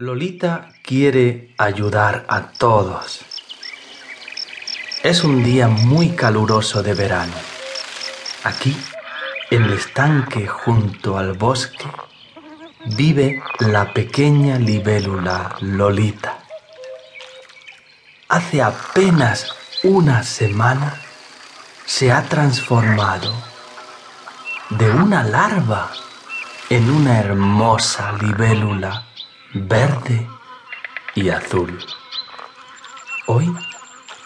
Lolita quiere ayudar a todos. Es un día muy caluroso de verano. Aquí, en el estanque junto al bosque, vive la pequeña libélula Lolita. Hace apenas una semana se ha transformado de una larva en una hermosa libélula verde y azul. Hoy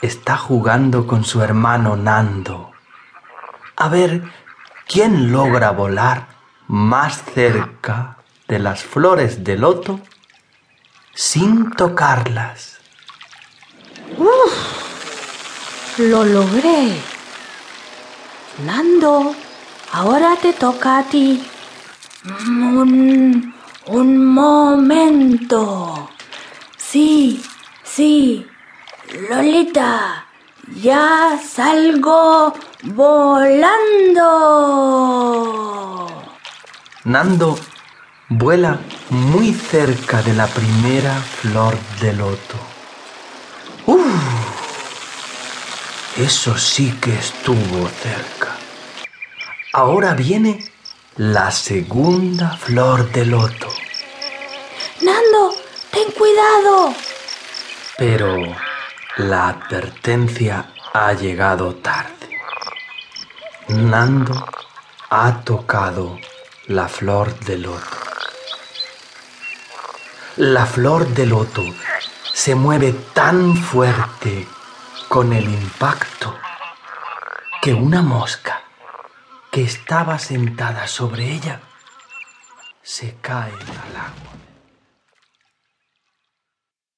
está jugando con su hermano Nando. A ver quién logra volar más cerca de las flores de loto sin tocarlas. ¡Uf! Lo logré. Nando, ahora te toca a ti. Un, un momento. Sí, sí. Lolita, ya salgo volando. Nando vuela muy cerca de la primera flor de loto. ¡Uf! Eso sí que estuvo cerca. Ahora viene la segunda flor de loto. Nando, ten cuidado. Pero la advertencia ha llegado tarde. Nando ha tocado la flor de loto. La flor de loto se mueve tan fuerte con el impacto que una mosca que estaba sentada sobre ella se cae al agua.